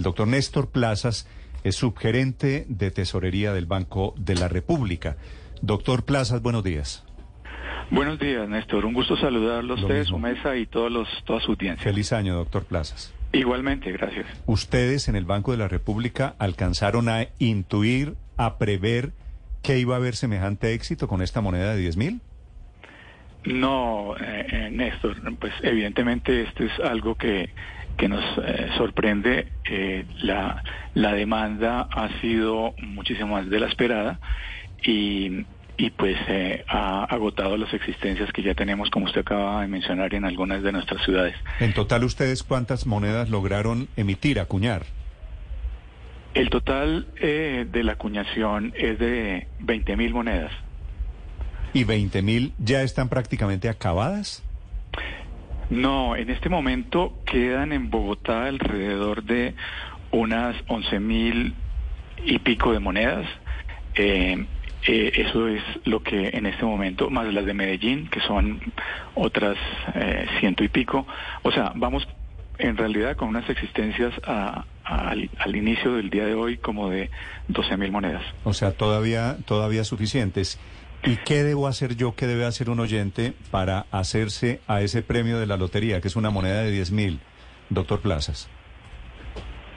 El doctor Néstor Plazas es subgerente de tesorería del Banco de la República. Doctor Plazas, buenos días. Buenos días, Néstor. Un gusto saludarlo a usted, su mesa y todos los, toda su audiencia. Feliz año, doctor Plazas. Igualmente, gracias. ¿Ustedes en el Banco de la República alcanzaron a intuir, a prever que iba a haber semejante éxito con esta moneda de 10 mil? No, eh, eh, Néstor, pues evidentemente esto es algo que, que nos eh, sorprende. la, la demanda ha sido muchísimo más de la esperada y, y pues ha agotado las existencias que ya tenemos, como usted acaba de mencionar, en algunas de nuestras ciudades. En total, ¿ustedes cuántas monedas lograron emitir, acuñar? El total de la acuñación es de 20 mil monedas. ¿Y 20 mil ya están prácticamente acabadas? No, en este momento quedan en Bogotá alrededor de unas 11 mil y pico de monedas. Eh, eh, eso es lo que en este momento, más las de Medellín, que son otras eh, ciento y pico. O sea, vamos en realidad con unas existencias al, al, inicio del día de hoy como de 12 mil monedas. O sea, todavía, todavía suficientes. ¿Y qué debo hacer yo, qué debe hacer un oyente para hacerse a ese premio de la lotería, que es una moneda de 10 mil, doctor Plazas?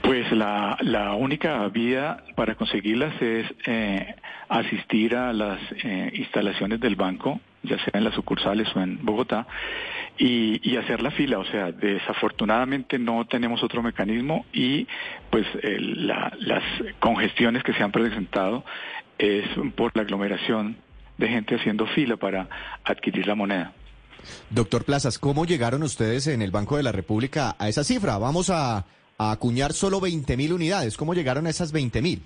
Pues la, única vía para conseguirlas es eh, asistir a las eh, instalaciones del banco, ya sea en las sucursales o en Bogotá, y, hacer la fila. O sea, desafortunadamente no tenemos otro mecanismo y pues la, las congestiones que se han presentado es por la aglomeración de gente haciendo fila para adquirir la moneda. Doctor Plazas, ¿cómo llegaron ustedes en el Banco de la República a esa cifra? Vamos a, acuñar solo 20 mil unidades. ¿Cómo llegaron a esas 20 mil?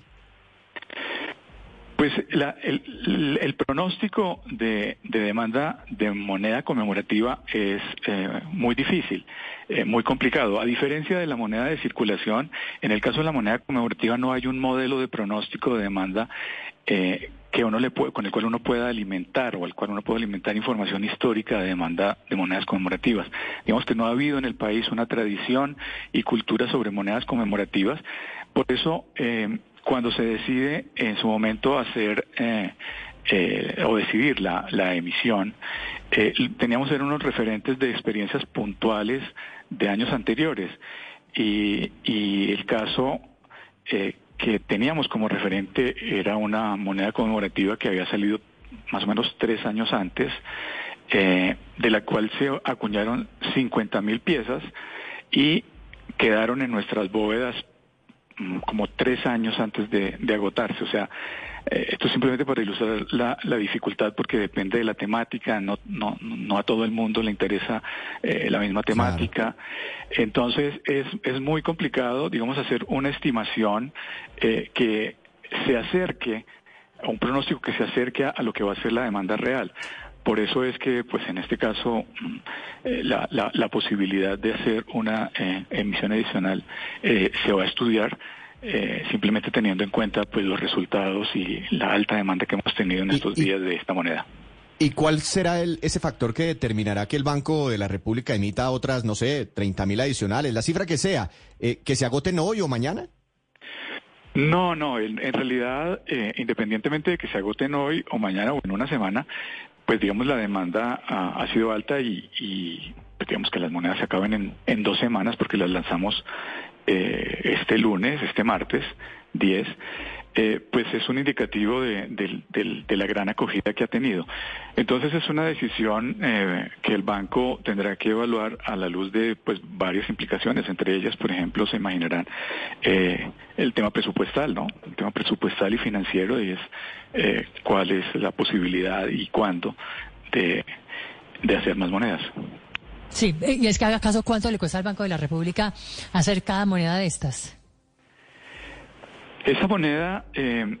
Pues el, pronóstico de, demanda de moneda conmemorativa es eh, muy difícil, eh, muy complicado. A diferencia de la moneda de circulación, en el caso de la moneda conmemorativa no hay un modelo de pronóstico de demanda eh, que uno le puede, con el cual uno pueda alimentar o al cual uno puede alimentar información histórica de demanda de monedas conmemorativas. Digamos que no ha habido en el país una tradición y cultura sobre monedas conmemorativas. Por eso, eh, cuando se decide en su momento hacer eh, eh, o decidir la, la emisión, teníamos ser unos referentes de experiencias puntuales de años anteriores. Y el caso que teníamos como referente era una moneda conmemorativa que había salido más o menos tres años antes, eh, de la cual se acuñaron 50 mil piezas y quedaron en nuestras bóvedas mm, como tres años antes de, de agotarse. O sea, esto simplemente para ilustrar la, la, dificultad porque depende de la temática, no, no, no a todo el mundo le interesa eh, la misma temática. Entonces es, es muy complicado, digamos, hacer una estimación eh, que se acerque, a un pronóstico que se acerque a, lo que va a ser la demanda real. Por eso es que, pues en este caso, mm, la, la, la, posibilidad de hacer una emisión adicional se va a estudiar eh, simplemente teniendo en cuenta pues los resultados y la alta demanda que hemos tenido en estos días de esta moneda. ¿Y cuál será el, ese factor que determinará que el Banco de la República emita otras, no sé, 30 mil adicionales, la cifra que sea, eh, que se agoten hoy o mañana? No, no, en, realidad, eh, independientemente de que se agoten hoy o mañana o en una semana, pues digamos la demanda ha, sido alta y, y pues, digamos que las monedas se acaben en, en dos semanas porque las lanzamos eh, este lunes, este martes 10, eh, pues es un indicativo de, la gran acogida que ha tenido. Entonces es una decisión eh, que el banco tendrá que evaluar a la luz de pues varias implicaciones, entre ellas, por ejemplo, se imaginarán el tema presupuestal, ¿no? El tema presupuestal y financiero y es cuál es la posibilidad y cuándo de hacer más monedas. Sí, y es que haga caso cuánto le cuesta al Banco de la República hacer cada moneda de estas. Esa moneda eh,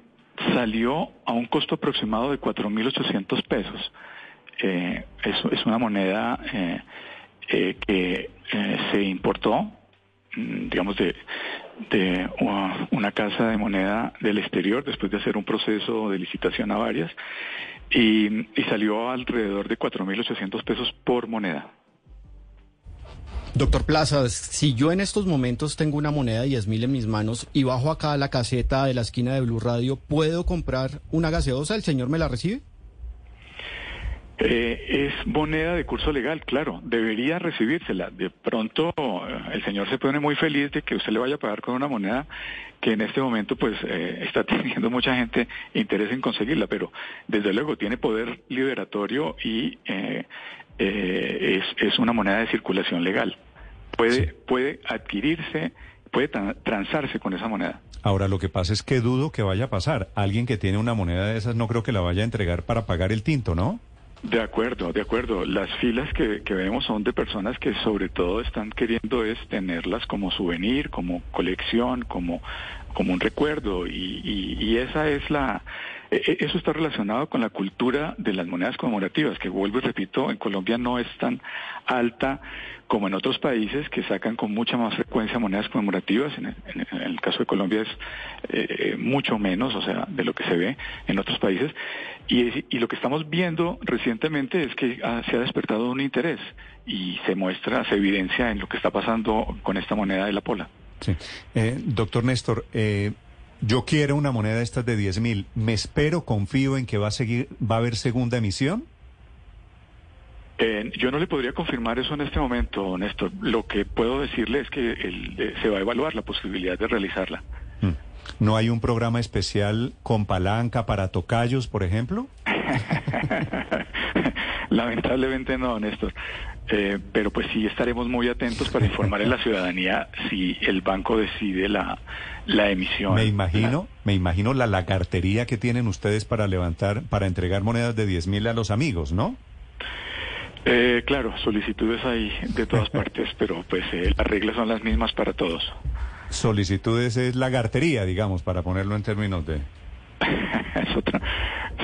salió a un costo aproximado de 4.800 pesos. Eh, es, es, una moneda eh, eh que eh, se importó, mm, digamos, de, una casa de moneda del exterior después de hacer un proceso de licitación a varias y, y salió alrededor de 4.800 pesos por moneda. Doctor Plazas, si yo en estos momentos tengo una moneda de 10 mil en mis manos y bajo acá a la caseta de la esquina de Blue Radio, ¿puedo comprar una gaseosa? ¿El señor me la recibe? Eh, es moneda de curso legal, claro, debería recibírsela. De pronto eh, el señor se pone muy feliz de que usted le vaya a pagar con una moneda que en este momento pues eh, está teniendo mucha gente interés en conseguirla, pero desde luego tiene poder liberatorio y es, es, una moneda de circulación legal. Puede, puede adquirirse, puede transarse con esa moneda. Ahora, lo que pasa es que dudo que vaya a pasar. Alguien que tiene una moneda de esas no creo que la vaya a entregar para pagar el tinto, ¿no? De acuerdo, de acuerdo. Las filas que, que, vemos son de personas que sobre todo están queriendo es tenerlas como souvenir, como colección, como, como un recuerdo y, y, esa es la eso está relacionado con la cultura de las monedas conmemorativas, que vuelvo y repito, en Colombia no es tan alta como en otros países que sacan con mucha más frecuencia monedas conmemorativas, en el, caso de Colombia es eh, mucho menos, o sea, de lo que se ve en otros países, y, y lo que estamos viendo recientemente es que se ha despertado un interés y se muestra, se evidencia en lo que está pasando con esta moneda de la pola. Sí. Eh, doctor Néstor, eh, yo quiero una moneda de estas de 10 mil, ¿me espero, confío en que va a, seguir, va a haber segunda emisión? Eh, yo no le podría confirmar eso en este momento, Néstor. Lo que puedo decirle es que eh, se va a evaluar la posibilidad de realizarla. Mm. ¿No hay un programa especial con palanca para tocayos, por ejemplo? Lamentablemente no, Néstor. Eh, pero pues sí estaremos muy atentos para informar a la ciudadanía si el banco decide la, la emisión. Me imagino, me imagino la lagartería que tienen ustedes para levantar, para entregar monedas de 10 mil a los amigos, ¿no? Eh, claro, solicitudes hay de todas partes, pero pues eh, las reglas son las mismas para todos. Solicitudes es lagartería, digamos, para ponerlo en términos de... es otra,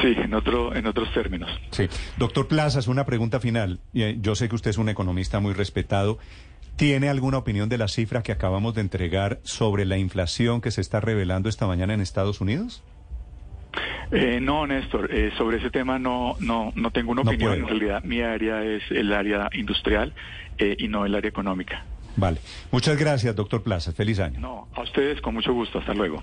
sí, en, otro, en otros términos. Sí. Doctor Plazas, una pregunta final. Eh, yo sé que usted es un economista muy respetado. ¿Tiene alguna opinión de la cifra que acabamos de entregar sobre la inflación que se está revelando esta mañana en Estados Unidos? Eh, no, Néstor, eh, sobre ese tema no, no, no tengo una opinión. En realidad, mi área es el área industrial eh, y no el área económica. Vale. Muchas gracias, doctor Plaza. Feliz año. No, a ustedes con mucho gusto. Hasta luego.